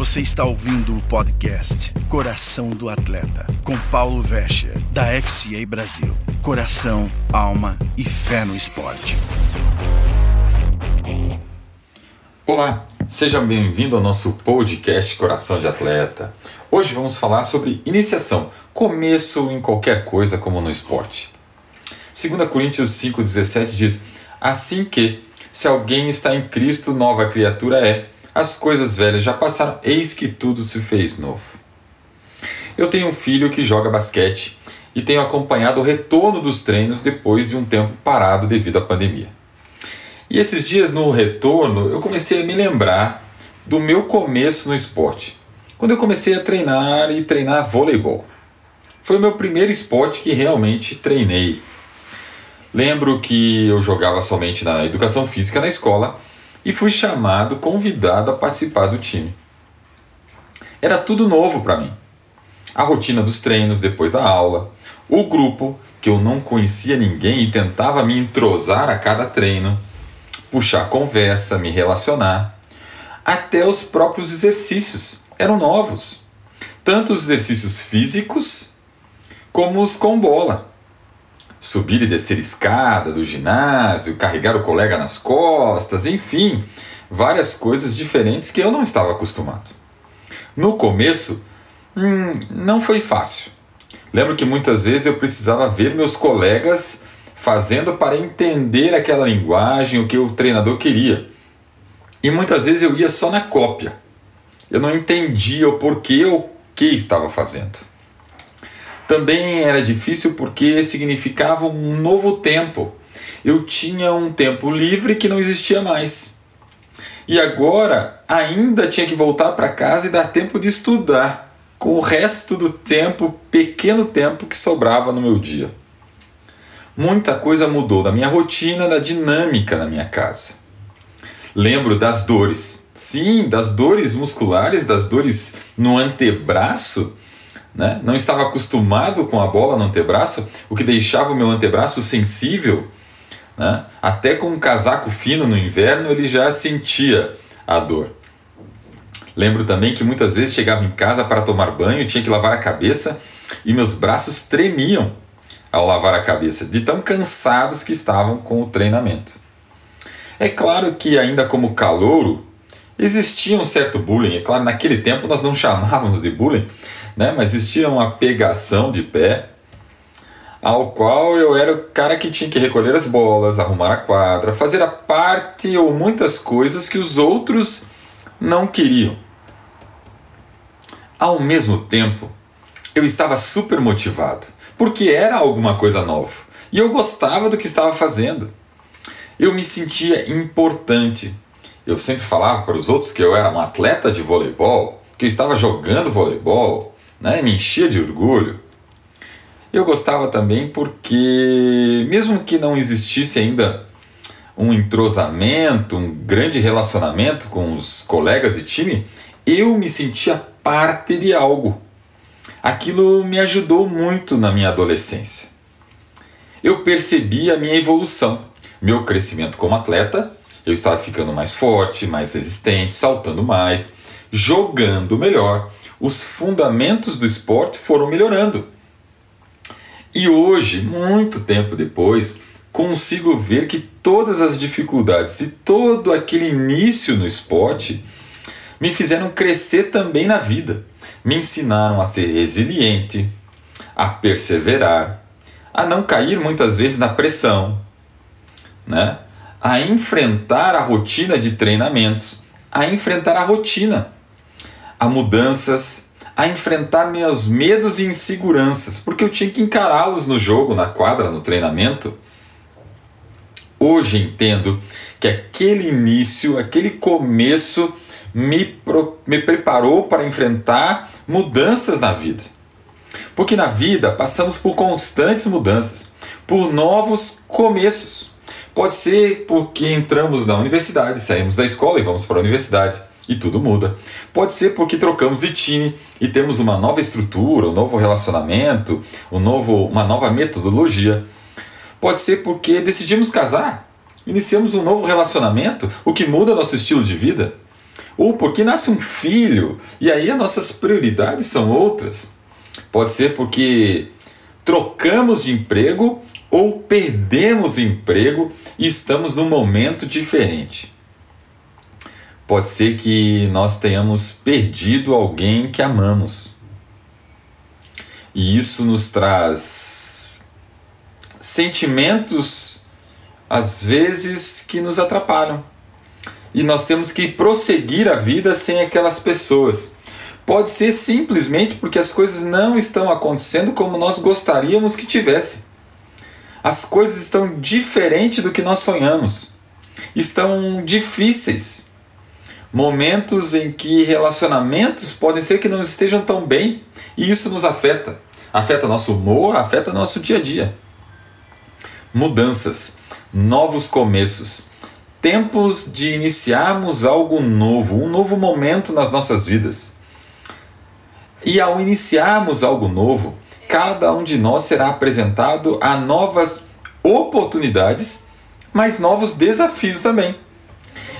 Você está ouvindo o podcast Coração do Atleta, com Paulo Vescher, da FCA Brasil. Coração, alma e fé no esporte. Olá, seja bem-vindo ao nosso podcast Coração de Atleta. Hoje vamos falar sobre iniciação, começo em qualquer coisa como no esporte. 2 Coríntios 5,17 diz: Assim que, se alguém está em Cristo, nova criatura é as coisas velhas já passaram, eis que tudo se fez novo. Eu tenho um filho que joga basquete e tenho acompanhado o retorno dos treinos depois de um tempo parado devido à pandemia. E esses dias no retorno eu comecei a me lembrar do meu começo no esporte, quando eu comecei a treinar e treinar voleibol. Foi o meu primeiro esporte que realmente treinei. Lembro que eu jogava somente na educação física na escola e fui chamado, convidado a participar do time. Era tudo novo para mim. A rotina dos treinos depois da aula, o grupo, que eu não conhecia ninguém e tentava me entrosar a cada treino, puxar conversa, me relacionar. Até os próprios exercícios eram novos, tanto os exercícios físicos como os com bola subir e descer escada do ginásio, carregar o colega nas costas, enfim, várias coisas diferentes que eu não estava acostumado. No começo, hum, não foi fácil. Lembro que muitas vezes eu precisava ver meus colegas fazendo para entender aquela linguagem, o que o treinador queria. E muitas vezes eu ia só na cópia. Eu não entendia o porquê ou o que estava fazendo. Também era difícil porque significava um novo tempo. Eu tinha um tempo livre que não existia mais. E agora ainda tinha que voltar para casa e dar tempo de estudar, com o resto do tempo, pequeno tempo que sobrava no meu dia. Muita coisa mudou da minha rotina, da dinâmica na minha casa. Lembro das dores. Sim, das dores musculares, das dores no antebraço né? não estava acostumado com a bola no antebraço, o que deixava o meu antebraço sensível. Né? Até com um casaco fino no inverno ele já sentia a dor. Lembro também que muitas vezes chegava em casa para tomar banho, tinha que lavar a cabeça e meus braços tremiam ao lavar a cabeça, de tão cansados que estavam com o treinamento. É claro que, ainda como calouro, existia um certo bullying. É claro, naquele tempo nós não chamávamos de bullying, né? mas existia uma pegação de pé, ao qual eu era o cara que tinha que recolher as bolas, arrumar a quadra, fazer a parte ou muitas coisas que os outros não queriam. Ao mesmo tempo, eu estava super motivado, porque era alguma coisa nova e eu gostava do que estava fazendo. Eu me sentia importante. Eu sempre falava para os outros que eu era um atleta de voleibol, que eu estava jogando voleibol, né? me enchia de orgulho. Eu gostava também porque, mesmo que não existisse ainda um entrosamento, um grande relacionamento com os colegas e time, eu me sentia parte de algo. Aquilo me ajudou muito na minha adolescência. Eu percebi a minha evolução, meu crescimento como atleta. Eu estava ficando mais forte, mais resistente, saltando mais, jogando melhor os fundamentos do esporte foram melhorando. E hoje, muito tempo depois, consigo ver que todas as dificuldades e todo aquele início no esporte me fizeram crescer também na vida. Me ensinaram a ser resiliente, a perseverar, a não cair muitas vezes na pressão, né? A enfrentar a rotina de treinamentos, a enfrentar a rotina a mudanças, a enfrentar meus medos e inseguranças, porque eu tinha que encará-los no jogo, na quadra, no treinamento. Hoje entendo que aquele início, aquele começo me, pro, me preparou para enfrentar mudanças na vida. Porque na vida passamos por constantes mudanças, por novos começos. Pode ser porque entramos na universidade, saímos da escola e vamos para a universidade e tudo muda. Pode ser porque trocamos de time e temos uma nova estrutura, um novo relacionamento, um novo, uma nova metodologia. Pode ser porque decidimos casar, iniciamos um novo relacionamento, o que muda nosso estilo de vida. ou porque nasce um filho e aí as nossas prioridades são outras. Pode ser porque trocamos de emprego ou perdemos emprego e estamos num momento diferente. Pode ser que nós tenhamos perdido alguém que amamos. E isso nos traz sentimentos, às vezes, que nos atrapalham. E nós temos que prosseguir a vida sem aquelas pessoas. Pode ser simplesmente porque as coisas não estão acontecendo como nós gostaríamos que tivesse. As coisas estão diferentes do que nós sonhamos. Estão difíceis momentos em que relacionamentos podem ser que não estejam tão bem e isso nos afeta. Afeta nosso humor, afeta nosso dia a dia. Mudanças, novos começos, tempos de iniciarmos algo novo, um novo momento nas nossas vidas. E ao iniciarmos algo novo, cada um de nós será apresentado a novas oportunidades, mas novos desafios também.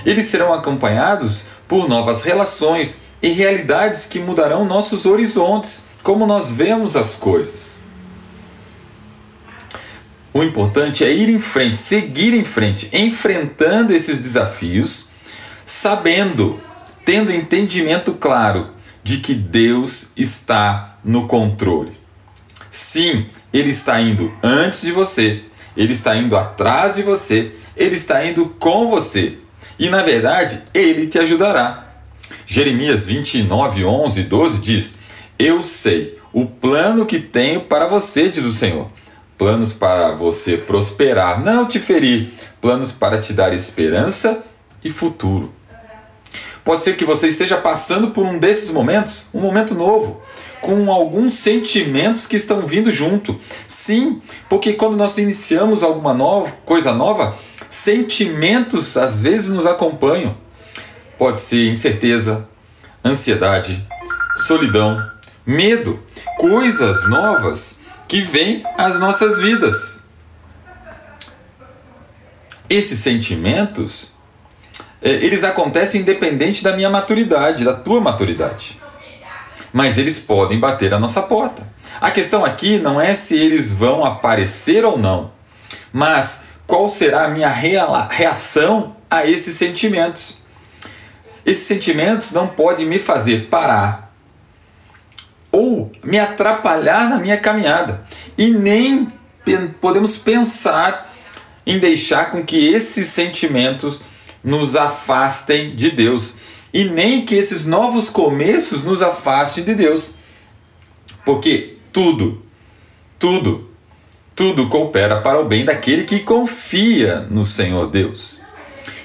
Eles serão acompanhados por novas relações e realidades que mudarão nossos horizontes, como nós vemos as coisas. O importante é ir em frente, seguir em frente, enfrentando esses desafios, sabendo, tendo entendimento claro de que Deus está no controle. Sim, Ele está indo antes de você, Ele está indo atrás de você, Ele está indo com você e na verdade ele te ajudará. Jeremias 29, 11 e 12 diz: Eu sei o plano que tenho para você, diz o Senhor. Planos para você prosperar, não te ferir, planos para te dar esperança e futuro. Pode ser que você esteja passando por um desses momentos, um momento novo, com alguns sentimentos que estão vindo junto. Sim, porque quando nós iniciamos alguma nova, coisa nova, sentimentos às vezes nos acompanham. Pode ser incerteza, ansiedade, solidão, medo, coisas novas que vêm às nossas vidas. Esses sentimentos, é, eles acontecem independente da minha maturidade, da tua maturidade. Mas eles podem bater a nossa porta. A questão aqui não é se eles vão aparecer ou não, mas qual será a minha reação a esses sentimentos. Esses sentimentos não podem me fazer parar ou me atrapalhar na minha caminhada e nem podemos pensar em deixar com que esses sentimentos nos afastem de Deus e nem que esses novos começos nos afastem de Deus. Porque tudo, tudo tudo coopera para o bem daquele que confia no Senhor Deus.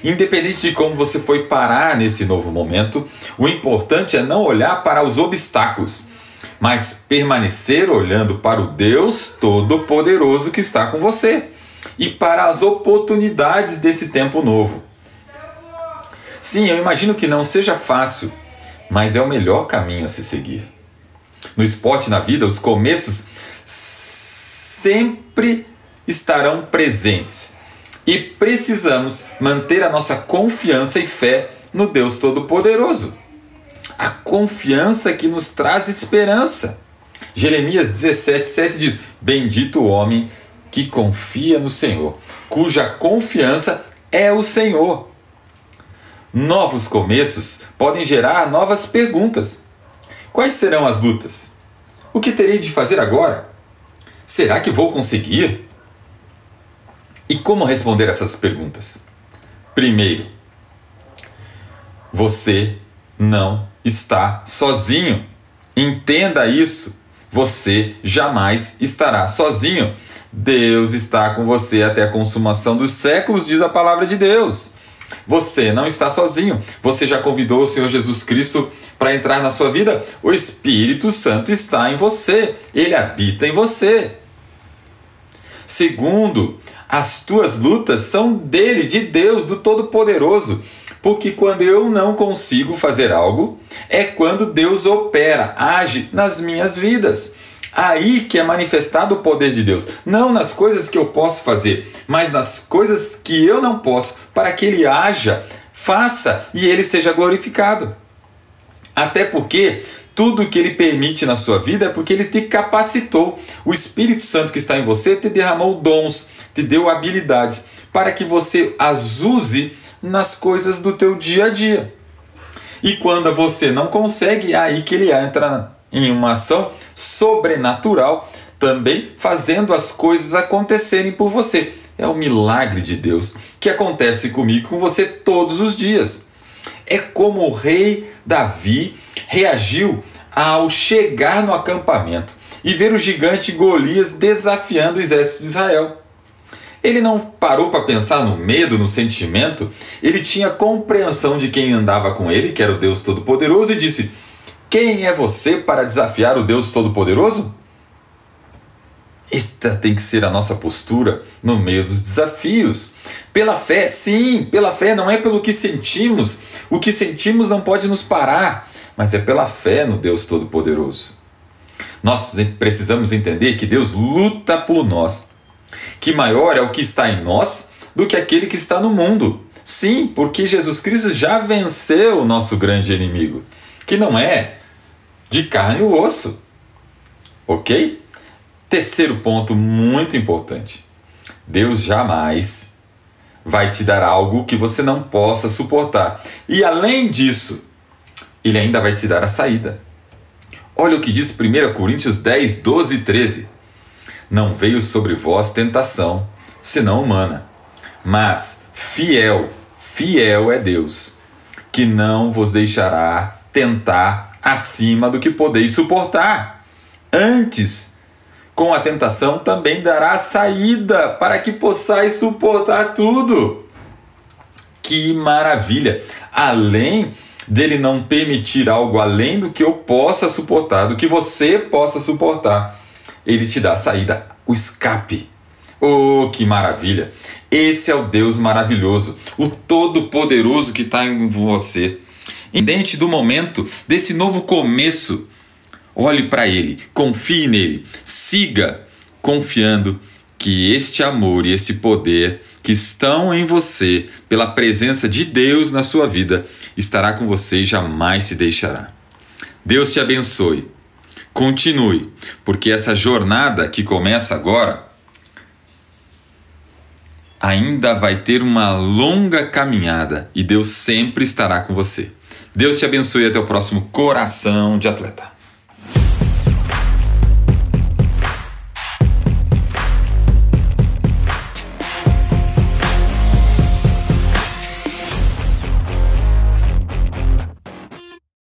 Independente de como você foi parar nesse novo momento, o importante é não olhar para os obstáculos, mas permanecer olhando para o Deus Todo-Poderoso que está com você e para as oportunidades desse tempo novo. Sim, eu imagino que não seja fácil, mas é o melhor caminho a se seguir. No esporte, na vida, os começos sempre estarão presentes. E precisamos manter a nossa confiança e fé no Deus Todo-Poderoso. A confiança que nos traz esperança. Jeremias 17,7 diz: Bendito o homem que confia no Senhor, cuja confiança é o Senhor. Novos começos podem gerar novas perguntas. Quais serão as lutas? O que terei de fazer agora? Será que vou conseguir? E como responder essas perguntas? Primeiro, você não está sozinho. Entenda isso. Você jamais estará sozinho. Deus está com você até a consumação dos séculos, diz a palavra de Deus. Você não está sozinho. Você já convidou o Senhor Jesus Cristo para entrar na sua vida? O Espírito Santo está em você. Ele habita em você. Segundo, as tuas lutas são dele, de Deus, do Todo-Poderoso. Porque quando eu não consigo fazer algo, é quando Deus opera, age nas minhas vidas. Aí que é manifestado o poder de Deus. Não nas coisas que eu posso fazer, mas nas coisas que eu não posso, para que Ele haja faça e ele seja glorificado. Até porque tudo que ele permite na sua vida é porque ele te capacitou. O Espírito Santo que está em você te derramou dons, te deu habilidades para que você as use nas coisas do teu dia a dia. E quando você não consegue, é aí que ele entra em uma ação sobrenatural, também fazendo as coisas acontecerem por você. É o milagre de Deus que acontece comigo com você todos os dias. É como o rei Davi reagiu ao chegar no acampamento e ver o gigante Golias desafiando o exército de Israel. Ele não parou para pensar no medo, no sentimento, ele tinha compreensão de quem andava com ele, que era o Deus Todo-Poderoso, e disse: Quem é você para desafiar o Deus Todo-Poderoso? Esta tem que ser a nossa postura no meio dos desafios. Pela fé, sim, pela fé, não é pelo que sentimos. O que sentimos não pode nos parar, mas é pela fé no Deus Todo-Poderoso. Nós precisamos entender que Deus luta por nós, que maior é o que está em nós do que aquele que está no mundo. Sim, porque Jesus Cristo já venceu o nosso grande inimigo, que não é de carne e osso. Ok? Terceiro ponto muito importante: Deus jamais vai te dar algo que você não possa suportar. E além disso, Ele ainda vai te dar a saída. Olha o que diz 1 Coríntios 10, 12 e 13. Não veio sobre vós tentação, senão humana, mas fiel, fiel é Deus, que não vos deixará tentar acima do que podeis suportar. Antes, com a tentação também dará saída para que possais suportar tudo. Que maravilha! Além dele não permitir algo além do que eu possa suportar, do que você possa suportar, ele te dá a saída, o escape. Oh, que maravilha! Esse é o Deus maravilhoso, o Todo-Poderoso que está em você. Indente do momento, desse novo começo, Olhe para Ele, confie nele, siga confiando que este amor e esse poder que estão em você pela presença de Deus na sua vida estará com você e jamais te deixará. Deus te abençoe. Continue, porque essa jornada que começa agora ainda vai ter uma longa caminhada e Deus sempre estará com você. Deus te abençoe até o próximo Coração de Atleta.